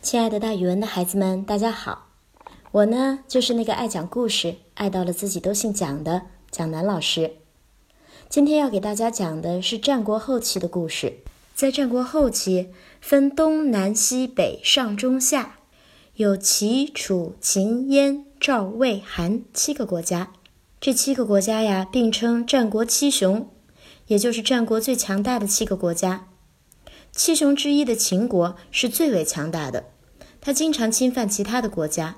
亲爱的，大语文的孩子们，大家好！我呢，就是那个爱讲故事、爱到了自己都姓蒋的蒋楠老师。今天要给大家讲的是战国后期的故事。在战国后期，分东南西北上中下，有齐、楚、秦、燕、赵、魏、韩七个国家。这七个国家呀，并称战国七雄，也就是战国最强大的七个国家。七雄之一的秦国是最为强大的，他经常侵犯其他的国家。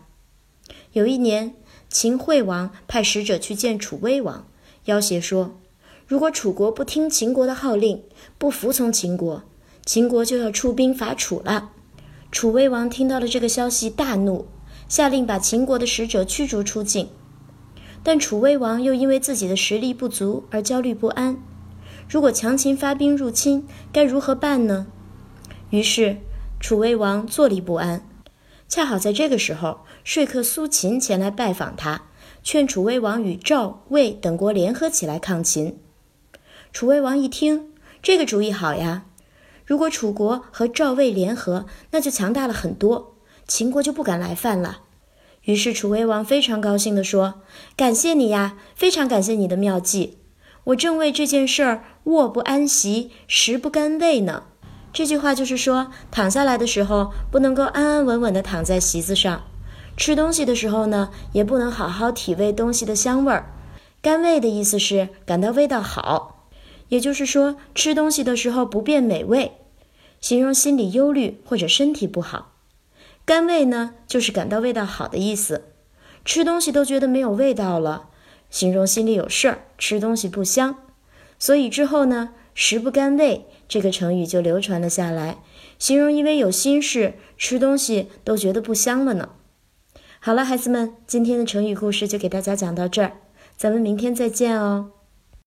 有一年，秦惠王派使者去见楚威王，要挟说，如果楚国不听秦国的号令，不服从秦国，秦国就要出兵伐楚了。楚威王听到了这个消息，大怒，下令把秦国的使者驱逐出境。但楚威王又因为自己的实力不足而焦虑不安。如果强秦发兵入侵，该如何办呢？于是楚威王坐立不安。恰好在这个时候，说客苏秦前来拜访他，劝楚威王与赵、魏等国联合起来抗秦。楚威王一听，这个主意好呀！如果楚国和赵、魏联合，那就强大了很多，秦国就不敢来犯了。于是楚威王非常高兴地说：“感谢你呀，非常感谢你的妙计。”我正为这件事儿卧不安席，食不甘味呢。这句话就是说，躺下来的时候不能够安安稳稳地躺在席子上，吃东西的时候呢，也不能好好体味东西的香味儿。甘味的意思是感到味道好，也就是说，吃东西的时候不变美味，形容心里忧虑或者身体不好。甘味呢，就是感到味道好的意思，吃东西都觉得没有味道了。形容心里有事儿，吃东西不香，所以之后呢，“食不甘味”这个成语就流传了下来，形容因为有心事，吃东西都觉得不香了呢。好了，孩子们，今天的成语故事就给大家讲到这儿，咱们明天再见哦。